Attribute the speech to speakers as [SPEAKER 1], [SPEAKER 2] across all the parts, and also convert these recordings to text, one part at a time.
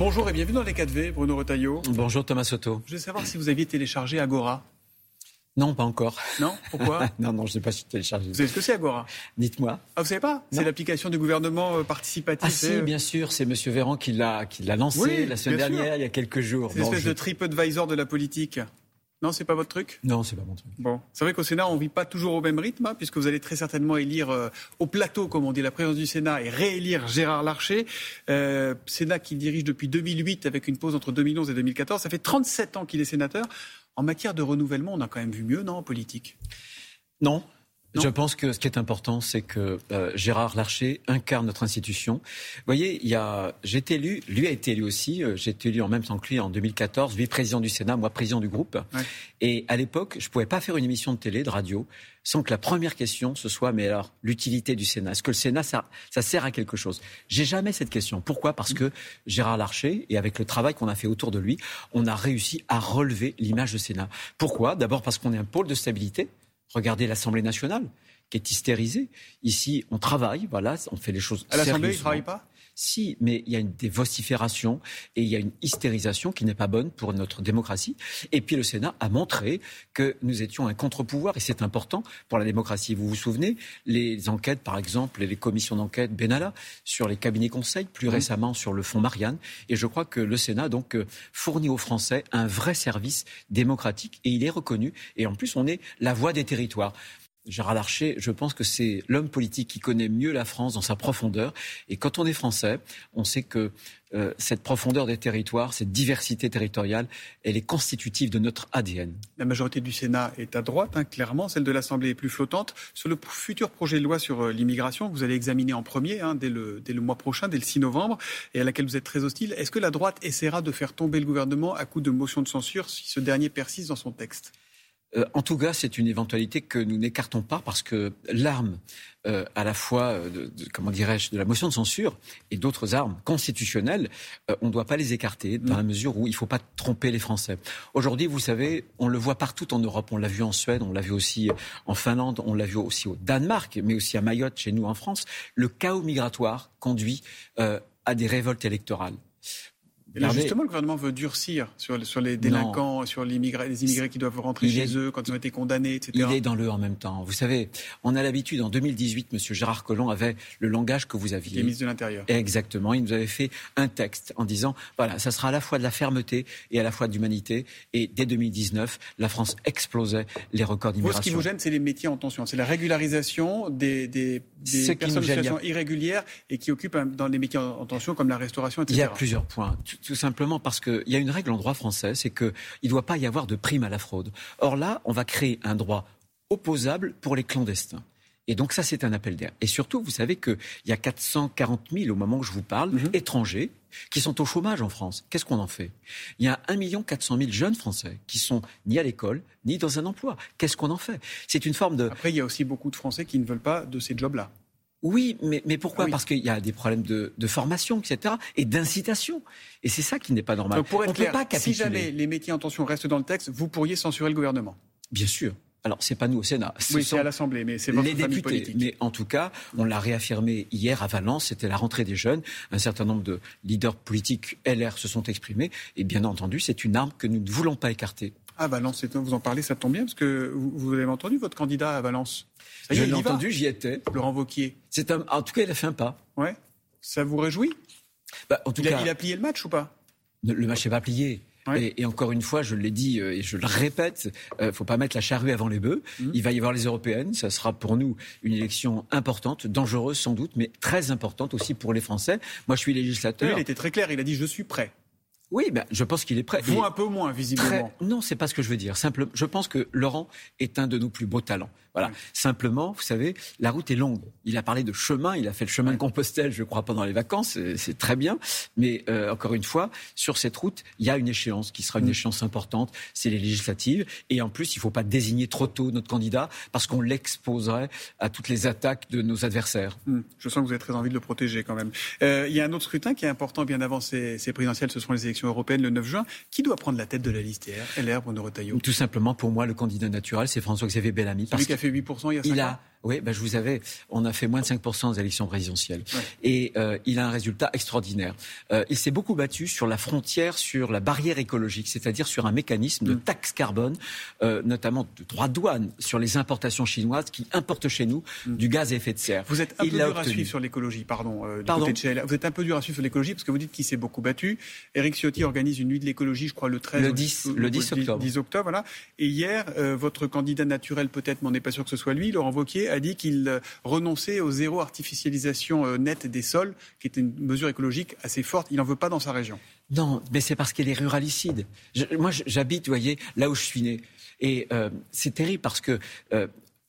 [SPEAKER 1] Bonjour et bienvenue dans les 4V, Bruno Retailleau.
[SPEAKER 2] Bonjour Thomas Soto.
[SPEAKER 1] Je voulais savoir si vous aviez téléchargé Agora.
[SPEAKER 2] Non, pas encore.
[SPEAKER 1] Non? Pourquoi?
[SPEAKER 2] Non, non, je n'ai pas téléchargé.
[SPEAKER 1] Vous savez ce que c'est Agora?
[SPEAKER 2] Dites-moi.
[SPEAKER 1] Ah, vous savez pas? C'est l'application du gouvernement euh, participatif.
[SPEAKER 2] Ah si, bien sûr, c'est Monsieur Véran qui l'a lancé
[SPEAKER 1] Oui,
[SPEAKER 2] la semaine
[SPEAKER 1] sûr.
[SPEAKER 2] dernière, il y a quelques jours.
[SPEAKER 1] C'est une
[SPEAKER 2] Non,
[SPEAKER 1] espèce
[SPEAKER 2] je-
[SPEAKER 1] de TripAdvisor de la politique. Non, c'est pas votre truc?
[SPEAKER 2] Non, c'est pas mon truc.
[SPEAKER 1] Bon, c'est vrai qu'au Sénat, on vit pas toujours au même rythme, hein, puisque vous allez très certainement élire euh, au plateau, comme on dit, la présidence du Sénat et réélire Gérard Larcher. Euh, Sénat qui dirige depuis 2008 avec une pause entre 2011 et 2014. Ça fait 37 ans qu'il est sénateur. En matière de renouvellement, on a quand même vu mieux, non, en politique?
[SPEAKER 2] Non.
[SPEAKER 1] Non.
[SPEAKER 2] Je pense que ce qui est important, c'est que euh, Gérard Larcher incarne notre institution. Vous voyez, il y a, j'ai été élu, lui a été élu aussi. euh, j'ai été élu en même temps que lui en 2014, lui président du Sénat, moi président du groupe.
[SPEAKER 1] Ouais.
[SPEAKER 2] Et à l'époque, je pouvais pas faire une émission de télé, de radio, sans que la première question ce soit, mais alors, l'utilité du Sénat. Est-ce que le Sénat, ça, ça sert à quelque chose? J'ai jamais cette question. Pourquoi? Parce que Gérard Larcher, et avec le travail qu'on a fait autour de lui, on a réussi à relever l'image du Sénat. Pourquoi? D'abord parce qu'on est un pôle de stabilité. Regardez l'Assemblée nationale qui est hystérisée. Ici, on travaille, voilà, on fait les choses
[SPEAKER 1] À l'Assemblée, il ne
[SPEAKER 2] sérieusement.
[SPEAKER 1] travaille pas?
[SPEAKER 2] Si, mais il y a une, des vociférations et il y a une hystérisation qui n'est pas bonne pour notre démocratie. Et puis le Sénat a montré que nous étions un contre-pouvoir et c'est important pour la démocratie. Vous vous souvenez, les enquêtes, par exemple, et les commissions d'enquête Benalla sur les cabinets conseils, plus récemment sur le fonds Marianne. Et je crois que le Sénat donc euh, fournit aux Français un vrai service démocratique et il est reconnu. Et en plus, on est la voix des territoires. Gérard Larcher, je pense que c'est l'homme politique qui connaît mieux la France dans sa profondeur. Et quand on est français, on sait que euh, cette profondeur des territoires, cette diversité territoriale, elle est constitutive de notre ADN.
[SPEAKER 1] La majorité du Sénat est à droite, hein, clairement. Celle de l'Assemblée est plus flottante. Sur le futur projet de loi sur euh, l'immigration, que vous allez examiner en premier, hein, dès, le, dès le mois prochain, dès le 6 novembre, et à laquelle vous êtes très hostile, est-ce que la droite essaiera de faire tomber le gouvernement à coup de motion de censure si ce dernier persiste dans son texte?
[SPEAKER 2] Euh, en tout cas, c'est une éventualité que nous n'écartons pas parce que l'arme, euh, à la fois, euh, de, comment dirais-je, de la motion de censure et d'autres armes constitutionnelles, on ne doit pas les écarter dans la mesure où il ne faut pas tromper les Français. Aujourd'hui, vous savez, on le voit partout en Europe. On l'a vu en Suède, on l'a vu aussi en Finlande, on l'a vu aussi au Danemark, mais aussi à Mayotte, chez nous en France. Le chaos migratoire conduit à des révoltes électorales.
[SPEAKER 1] Et là, justement, le gouvernement veut durcir sur, sur les délinquants, sur l'immigrés- les immigrés qui doivent rentrer
[SPEAKER 2] Il
[SPEAKER 1] chez
[SPEAKER 2] est-
[SPEAKER 1] eux quand ils ont été condamnés, etc.
[SPEAKER 2] Il est dans le en même temps. Vous savez, on a l'habitude, en 2018, M. Gérard Collomb avait le langage que vous aviez.
[SPEAKER 1] ministre de l'Intérieur.
[SPEAKER 2] Exactement. Il nous avait fait un texte en disant, voilà, ça sera à la fois de la fermeté et à la fois d'humanité. Et dès 2019, la France explosait les records
[SPEAKER 1] Vous, ce qui
[SPEAKER 2] d'immigration.
[SPEAKER 1] vous gêne, c'est les métiers en tension. C'est la régularisation des, des, des personnes en situation irrégulière et qui occupent dans les métiers en, en tension comme la restauration,
[SPEAKER 2] Il
[SPEAKER 1] etc.
[SPEAKER 2] y a plusieurs points. Tout, simplement parce qu'il y a une règle en droit français, c'est qu'il ne doit pas y avoir de prime à la fraude. Or là, on va créer un droit opposable pour les clandestins. Et donc ça, c'est un appel d'air. Et surtout, vous savez qu'il y a 440 000, au moment où je vous parle,
[SPEAKER 1] Mhm.
[SPEAKER 2] étrangers qui sont au chômage en France. Qu'est-ce qu'on en fait? Il y a 1 400 000 jeunes Français qui sont ni à l'école, ni dans un emploi. Qu'est-ce qu'on en fait? C'est une forme de...
[SPEAKER 1] Après, il y a aussi beaucoup de Français qui ne veulent pas de ces jobs-là.
[SPEAKER 2] Oui, mais, mais pourquoi?
[SPEAKER 1] Ah oui.
[SPEAKER 2] Parce qu'il y a des problèmes de, de formation, etc., et d'incitation. Et c'est ça qui n'est pas normal.
[SPEAKER 1] Donc, pour être
[SPEAKER 2] On
[SPEAKER 1] clair,
[SPEAKER 2] peut pas
[SPEAKER 1] si
[SPEAKER 2] capituler.
[SPEAKER 1] jamais les métiers en tension restent dans le texte, vous pourriez censurer le gouvernement.
[SPEAKER 2] Bien sûr. Alors, c'est pas nous au Sénat. Ce
[SPEAKER 1] oui, c'est à l'Assemblée, mais c'est votre
[SPEAKER 2] les députés.
[SPEAKER 1] politique.
[SPEAKER 2] Mais en tout cas, on l'a réaffirmé hier à Valence, c'était la rentrée des jeunes. Un certain nombre de leaders politiques LR se sont exprimés. Et bien entendu, c'est une arme que nous ne voulons pas écarter.
[SPEAKER 1] Ah, Valence, vous en parlez, ça tombe bien, parce que vous, vous avez entendu votre candidat à Valence. Ça
[SPEAKER 2] Je l'ai entendu, j'y étais.
[SPEAKER 1] Laurent Wauquiez.
[SPEAKER 2] C'est un... En tout cas, il a fait un pas.
[SPEAKER 1] Ouais. Ça vous réjouit?
[SPEAKER 2] Bah, en tout
[SPEAKER 1] il a,
[SPEAKER 2] cas,
[SPEAKER 1] il a plié le match ou pas?
[SPEAKER 2] Le match n'est pas plié.
[SPEAKER 1] Ouais.
[SPEAKER 2] Et, et encore une fois, je l'ai dit euh, et je le répète, euh, faut pas mettre la charrue avant les bœufs.
[SPEAKER 1] Mhm.
[SPEAKER 2] Il va y avoir les européennes. Ça sera pour nous une élection importante, dangereuse sans doute, mais très importante aussi pour les Français. Moi, je suis
[SPEAKER 1] Lui,
[SPEAKER 2] législateur.
[SPEAKER 1] il était très clair, il a dit je suis prêt.
[SPEAKER 2] Oui, ben, je pense qu'il est prêt.
[SPEAKER 1] Vous un peu moins, visiblement.
[SPEAKER 2] très- Non, c'est pas ce que je veux dire. Simple... Je pense que Laurent est un de nos plus beaux talents. Voilà. Simplement, vous savez, la route est longue. Il a parlé de chemin. Il a fait le chemin de Compostelle, je crois, pendant les vacances. C'est- très bien. Mais euh, encore une fois, sur cette route, il y a une échéance qui sera une échéance importante. C'est les législatives. Et en plus, il ne faut pas désigner trop tôt notre candidat parce qu'on l'exposerait à toutes les attaques de nos adversaires.
[SPEAKER 1] Hmm, Je sens que vous avez très envie de le protéger quand même. Euh, il y a un autre scrutin qui est important bien avant ces, ces présidentielles, ce seront les élections européennes le 9 juin. Qui doit prendre la tête de la liste LR, LR Bruno Retailleau?
[SPEAKER 2] Tout simplement, pour moi, le candidat naturel, c'est François-Xavier Bellamy.
[SPEAKER 1] Celui
[SPEAKER 2] Parce
[SPEAKER 1] qui a fait 8% il y a 5
[SPEAKER 2] Il
[SPEAKER 1] ans?
[SPEAKER 2] a Oui, ben je vous avais. On a fait moins de 5% des élections présidentielles. Et euh, il a un résultat extraordinaire. Euh, il s'est beaucoup battu sur la frontière, sur la barrière écologique, c'est-à-dire sur un mécanisme de mm. taxe carbone, euh, notamment de droit de douane sur les importations chinoises qui importent chez nous mm. du gaz à effet de serre.
[SPEAKER 1] Vous êtes un peu dur à suivre sur l'écologie, pardon, pardon Vous êtes un peu dur à suivre sur l'écologie parce que vous dites qu'il s'est beaucoup battu. Eric Ciotti organise une nuit de l'écologie, je crois, le 13
[SPEAKER 2] le 10, le 10 octobre.
[SPEAKER 1] 10 octobre, voilà. Et hier, votre candidat naturel, peut-être, mais on n'est pas sûr que ce soit lui, Laurent Wauquiez, a dit qu'il euh, renonçait au zéro artificialisation euh, nette des sols, qui est une mesure écologique assez forte. Il n'en veut pas dans sa région.
[SPEAKER 2] Non, mais c'est parce qu'elle est ruralicide. moi, j'habite, vous voyez, là où je suis né. Et euh, c'est terrible parce que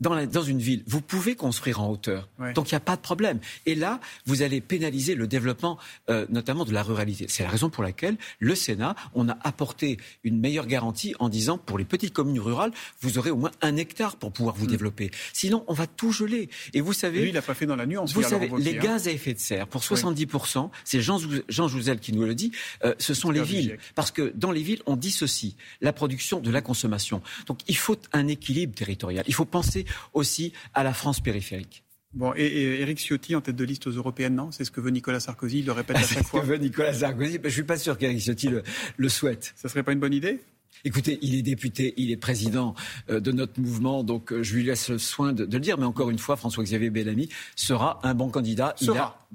[SPEAKER 2] dans, une ville, vous pouvez construire en hauteur. Donc il n'y a pas de problème. Et là, vous allez pénaliser le développement, euh, notamment de la ruralité. C'est la raison pour laquelle le Sénat, on a apporté une meilleure garantie en disant, pour les petites communes rurales, vous aurez au moins un hectare pour pouvoir vous mm. développer. Sinon, on va tout geler. Et vous savez...
[SPEAKER 1] Lui, il n'a pas fait dans la nuance.
[SPEAKER 2] Vous savez, les hein. gaz à effet de serre, pour 70%, c'est Jean, Jean Jouzel qui nous le dit, euh, ce sont les villes. Parce que dans les villes, on dissocie la production de la consommation. Donc il faut un équilibre territorial. Il faut penser aussi à la France périphérique.
[SPEAKER 1] Bon, et, Eric Ciotti en tête de liste aux européennes, non? C'est ce que veut Nicolas Sarkozy, il le répète à chaque fois.
[SPEAKER 2] C'est ce que veut Nicolas Sarkozy, je ne suis pas sûr qu'Eric Ciotti le, souhaite.
[SPEAKER 1] Ça serait pas une bonne idée?
[SPEAKER 2] Écoutez, il est député, il est président euh, de notre mouvement, donc euh, je lui laisse le soin de, le dire. Mais encore une fois, François-Xavier Bellamy sera un bon candidat.
[SPEAKER 1] Sera.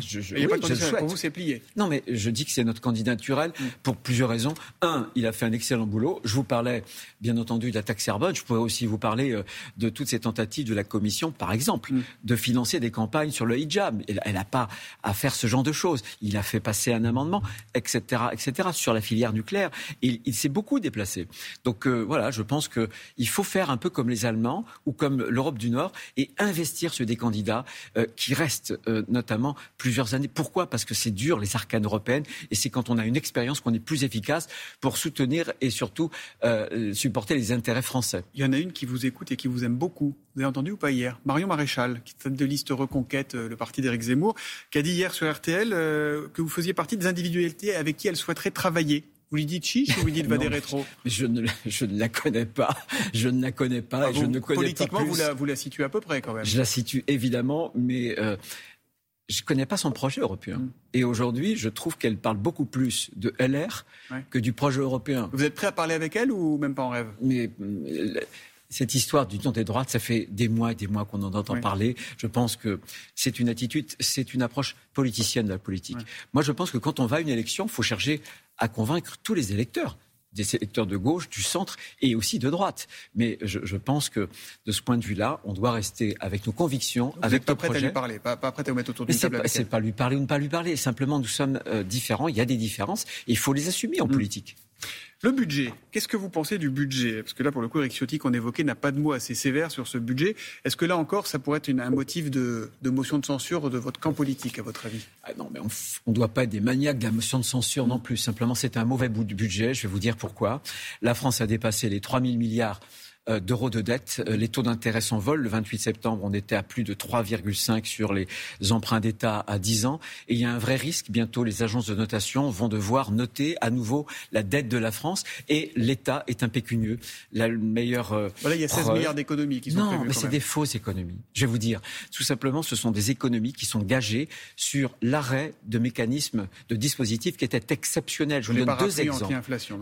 [SPEAKER 1] Je, je, il n'y a pas de pour vous, c'est plié.
[SPEAKER 2] Non, mais je dis que c'est notre candidat naturel mm. pour plusieurs raisons. Un, il a fait un excellent boulot. Je vous parlais, bien entendu, de la taxe carbone. Je pourrais aussi vous parler euh, de toutes ces tentatives de la Commission, par exemple, mm. de financer des campagnes sur le hijab. Elle n'a pas à faire ce genre de choses. Il a fait passer un amendement, etc., etc., sur la filière nucléaire. Il, il s'est beaucoup déplacé. Donc euh, voilà, je pense qu'il faut faire un peu comme les Allemands ou comme l'Europe du Nord et investir sur des candidats euh, qui restent notamment plus plusieurs années. Pourquoi? Parce que c'est dur, les arcanes européennes, et c'est quand on a une expérience qu'on est plus efficace pour soutenir et surtout euh, supporter les intérêts français.
[SPEAKER 1] Il y en a une qui vous écoute et qui vous aime beaucoup. Vous avez entendu ou pas hier? Marion Maréchal, qui est de liste Reconquête, euh, le parti d'Éric Zemmour, qui a dit hier sur RTL euh, que vous faisiez partie des individualités avec qui elle souhaiterait travailler. Vous lui dites chiche ou vous lui dites va des rétro
[SPEAKER 2] je ne, je ne la connais pas. Je ne la connais pas. Ah, je ne connais
[SPEAKER 1] politiquement,
[SPEAKER 2] pas
[SPEAKER 1] Vous, la, vous la situez à peu près quand même.
[SPEAKER 2] Je la situe évidemment, mais je ne connais pas son projet européen. Mm. Et aujourd'hui, je trouve qu'elle parle beaucoup plus de LR que du projet européen.
[SPEAKER 1] Vous êtes prêt à parler avec elle ou même pas en rêve?
[SPEAKER 2] Mais euh, cette histoire du temps des droites, ça fait des mois et des mois qu'on en entend parler. Je pense que c'est une attitude, c'est une approche politicienne de la politique. Moi, je pense que quand on va à une élection, il faut chercher à convaincre tous les électeurs des électeurs de gauche, du centre et aussi de droite. Mais je, pense que de ce point de vue-là, on doit rester avec nos convictions,
[SPEAKER 1] Vous
[SPEAKER 2] avec
[SPEAKER 1] pas prêt à lui parler, pas, prêt à vous mettre autour d'une table
[SPEAKER 2] C'est pas lui parler ou ne pas lui parler. Simplement, nous sommes euh, différents. Il y a des différences. Et il faut les assumer en mm. politique.
[SPEAKER 1] Le budget, qu'est-ce que vous pensez du budget? Parce que là, pour le coup, Eric Ciotti, qu'on évoquait, n'a pas de mots assez sévères sur ce budget. Est-ce que là encore, ça pourrait être un motif de, motion de censure de votre camp politique, à votre avis?
[SPEAKER 2] Ah Non, mais on ne doit pas être des maniaques de la motion de censure non plus. Simplement, c'est un mauvais budget. Je vais vous dire pourquoi. La France a dépassé les 3 000 milliards d'euros de dette. Euh, les taux d'intérêt s'envolent. Le 28 septembre, on était à plus de 3,5 sur les emprunts d'État à 10 ans. Et il y a un vrai risque. Bientôt, les agences de notation vont devoir noter à nouveau la dette de la France. Et l'État est impécunieux. La meilleure. Euh,
[SPEAKER 1] voilà, il y a 16 milliards d'économies qui sont
[SPEAKER 2] Non, mais c'est des fausses économies. Je vais vous dire. Tout simplement, ce sont des économies qui sont gagées sur l'arrêt de mécanismes, de dispositifs qui étaient exceptionnels. Je vous donne deux exemples.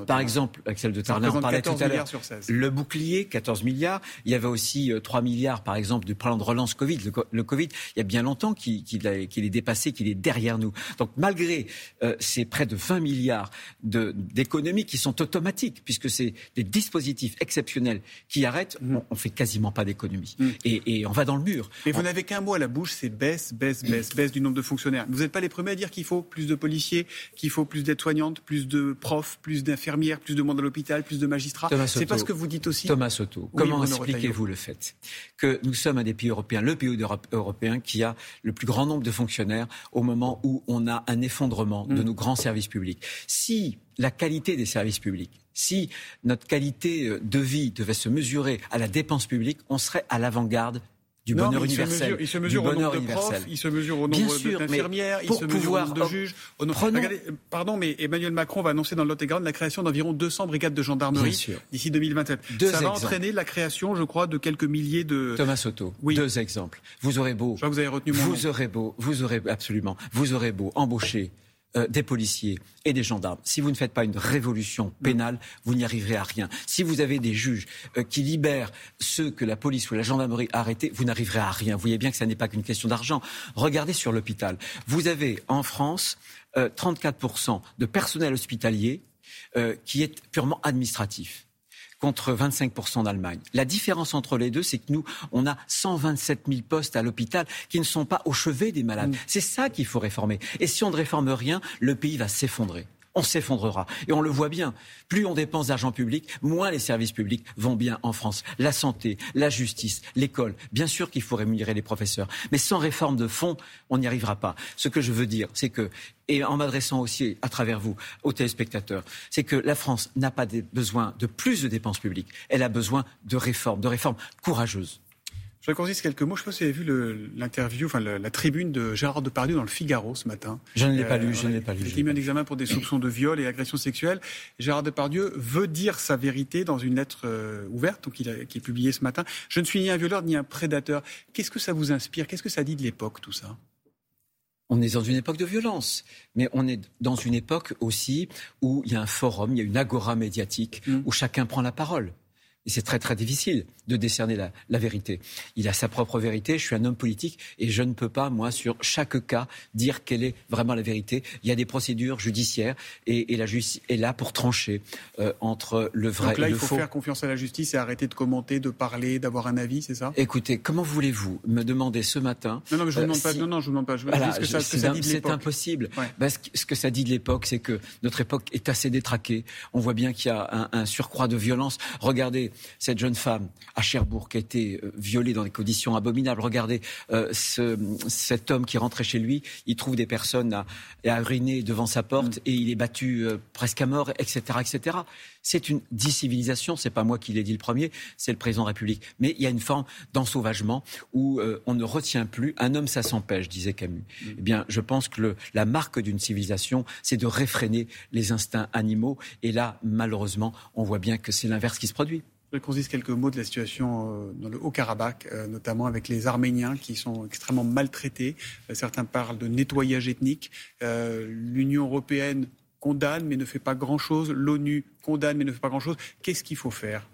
[SPEAKER 2] Par exemple, Axel de Tarlin en parlait tout à l'heure. Le bouclier 14 milliards. Il y avait aussi 3 euh, milliards, par exemple, du plan de relance Covid. Le, Covid, il y a bien longtemps qu'il est dépassé, qu'il est derrière nous. Donc malgré euh, ces près de 20 milliards d'économies qui sont automatiques, puisque c'est des dispositifs exceptionnels qui arrêtent, mm. on, ne fait quasiment pas d'économies. Mm. Et, on va dans le mur.
[SPEAKER 1] Mais vous n'avez qu'un mot à la bouche, c'est baisse, baisse, baisse, baisse du nombre de fonctionnaires. Vous n'êtes pas les premiers à dire qu'il faut plus de policiers, qu'il faut plus d'aides-soignantes, plus de profs, plus d'infirmières, plus de monde à l'hôpital, plus de magistrats. C'est pas ce que vous dites aussi
[SPEAKER 2] Thomas Comment expliquez-vous le fait que nous sommes un des pays européens, le pays européen qui a le plus grand nombre de fonctionnaires au moment où on a un effondrement de mm. nos grands services publics? Si la qualité des services publics, si notre qualité de vie devait se mesurer à la dépense publique, on serait à l'avant-garde du bonheur universel.
[SPEAKER 1] il se mesure, au nombre de profs, il se mesure au nombre d'infirmières, il se mesure au nombre de juges. Regardez, pardon, mais Emmanuel Macron va annoncer dans le Lot-et-Garonne la création d'environ 200 brigades de gendarmerie d'ici 2027. Deux Ça va entraîner la création, je crois, de quelques milliers de...
[SPEAKER 2] Thomas Soto, oui. deux exemples. Vous aurez beau...
[SPEAKER 1] vous avez retenu mon
[SPEAKER 2] Vous aurez beau, vous aurez absolument, vous aurez beau embaucher euh, des policiers et des gendarmes. Si vous ne faites pas une révolution pénale, vous n'y arriverez à rien. Si vous avez des juges euh, qui libèrent ceux que la police ou la gendarmerie a arrêtés, vous n'arriverez à rien. Vous voyez bien que ce n'est pas qu'une question d'argent. Regardez sur l'hôpital. Vous avez en France 34% euh, de personnel hospitalier qui est purement administratif contre 25% d'Allemagne. La différence entre les deux, c'est que nous, on a 127 000 postes à l'hôpital qui ne sont pas au chevet des malades. Mm. C'est ça qu'il faut réformer. Et si on ne réforme rien, le pays va s'effondrer on s'effondrera. Et on le voit bien. Plus on dépense d'argent public, moins les services publics vont bien en France. La santé, la justice, l'école. Bien sûr qu'il faut rémunérer les professeurs. Mais sans réforme de fond, on n'y arrivera pas. Ce que je veux dire, c'est que, et en m'adressant aussi à travers vous aux téléspectateurs, c'est que la France n'a pas besoin de plus de dépenses publiques. Elle a besoin de réformes, de réformes courageuses.
[SPEAKER 1] Je vais quelques mots. Je ne sais pas si vous avez vu l'interview, enfin la, tribune de Gérard Depardieu dans le Figaro ce matin.
[SPEAKER 2] Je ne l'ai pas lu, je ne l'ai pas lu.
[SPEAKER 1] Il a mis un examen pour des soupçons de viol et agression sexuelle. Gérard Depardieu veut dire sa vérité dans une lettre euh, ouverte, donc qui est publiée ce matin. Je ne suis ni un violeur ni un prédateur. Qu'est-ce que ça vous inspire? Qu'est-ce que ça dit de l'époque, tout ça?
[SPEAKER 2] On est dans une époque de violence, mais on est dans une époque aussi où il y a un forum, il y a une agora médiatique, mm. où chacun prend la parole. Et c'est très très difficile de décerner la, la, vérité. Il a sa propre vérité, je suis un homme politique et je ne peux pas, moi, sur chaque cas, dire quelle est vraiment la vérité. Il y a des procédures judiciaires et, et la justice est là pour trancher euh, entre le vrai
[SPEAKER 1] Donc là,
[SPEAKER 2] et
[SPEAKER 1] le faux. il faut faire confiance à la justice et arrêter de commenter, de parler, d'avoir un avis, c'est ça?
[SPEAKER 2] Écoutez, comment voulez-vous me demander ce matin
[SPEAKER 1] Non, non, mais je vous demande euh, pas. Non, non, je vous demande pas. Je voilà, ce que ça, ce que ça dit de
[SPEAKER 2] C'est impossible. Ouais. ce que ça dit de l'époque, c'est que notre époque est assez détraquée. On voit bien qu'il y a un, un surcroît de violence. Regardez cette jeune femme à Cherbourg qui a été euh, violée dans des conditions abominables. Regardez euh, ce, cet homme qui rentrait chez lui, il trouve des personnes à, à uriner devant sa porte mm. et il est battu euh, presque à mort, etc., etc. C'est une décivilisation. C'est pas moi qui l'ai dit le premier, c'est le président de la République. Mais il y a une forme d'ensauvagement où on ne retient plus. Un homme, ça s'empêche, disait Camus. Mm. Eh bien, je pense que le, la marque d'une civilisation, c'est de réfréner les instincts animaux. Et là, malheureusement, on voit bien que c'est l'inverse qui se produit.
[SPEAKER 1] Je qu'on dise quelques mots de la situation euh, dans le Haut-Karabakh, euh, notamment avec les Arméniens qui sont extrêmement maltraités. Euh, certains parlent de nettoyage ethnique. L'Union européenne condamne mais ne fait pas grand-chose. L'ONU condamne mais ne fait pas grand-chose. Qu'est-ce qu'il faut faire?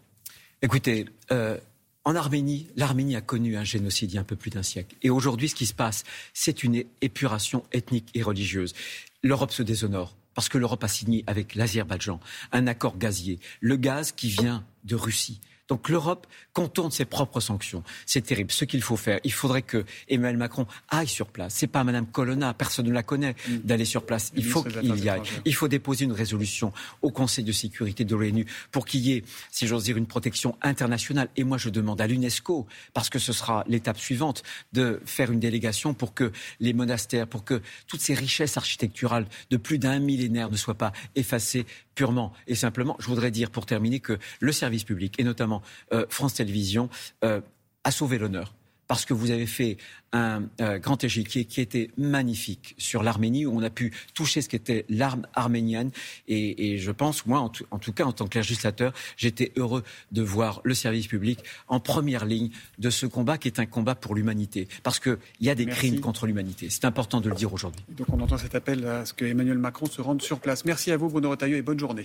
[SPEAKER 2] Écoutez, en Arménie, l'Arménie a connu un génocide il y a un peu plus d'un siècle. Et aujourd'hui, ce qui se passe, c'est une épuration ethnique et religieuse. L'Europe se déshonore parce que l'Europe a signé avec l'Azerbaïdjan un accord gazier. Le gaz qui vient de Russie donc l'Europe contourne ses propres sanctions. C'est terrible. Ce qu'il faut faire, il faudrait que Emmanuel Macron aille sur place. C'est pas Madame Colonna, personne ne la connaît, mm. d'aller sur place. Il faut qu'il y aille. Il faut déposer une résolution au Conseil de sécurité de l'ONU pour qu'il y ait, si j'ose dire, une protection internationale. Et moi, je demande à l'UNESCO, parce que ce sera l'étape suivante, de faire une délégation pour que les monastères, pour que toutes ces richesses architecturales de plus d'un millénaire ne soient pas effacées purement et simplement. Je voudrais dire, pour terminer, que le service public, et notamment euh, France Télévisions, euh, a sauvé l'honneur parce que vous avez fait un euh, grand échiquier qui était magnifique sur l'Arménie, où on a pu toucher ce qu'était l'arme arménienne. Et, je pense, moi, en tout, cas, en tant que législateur, j'étais heureux de voir le service public en première ligne de ce combat qui est un combat pour l'humanité. Parce qu'il y a des crimes contre l'humanité. C'est important de le dire aujourd'hui.
[SPEAKER 1] Donc on entend cet appel à ce que Emmanuel Macron se rende sur place. Merci à vous, Bruno Retailleau, et bonne journée.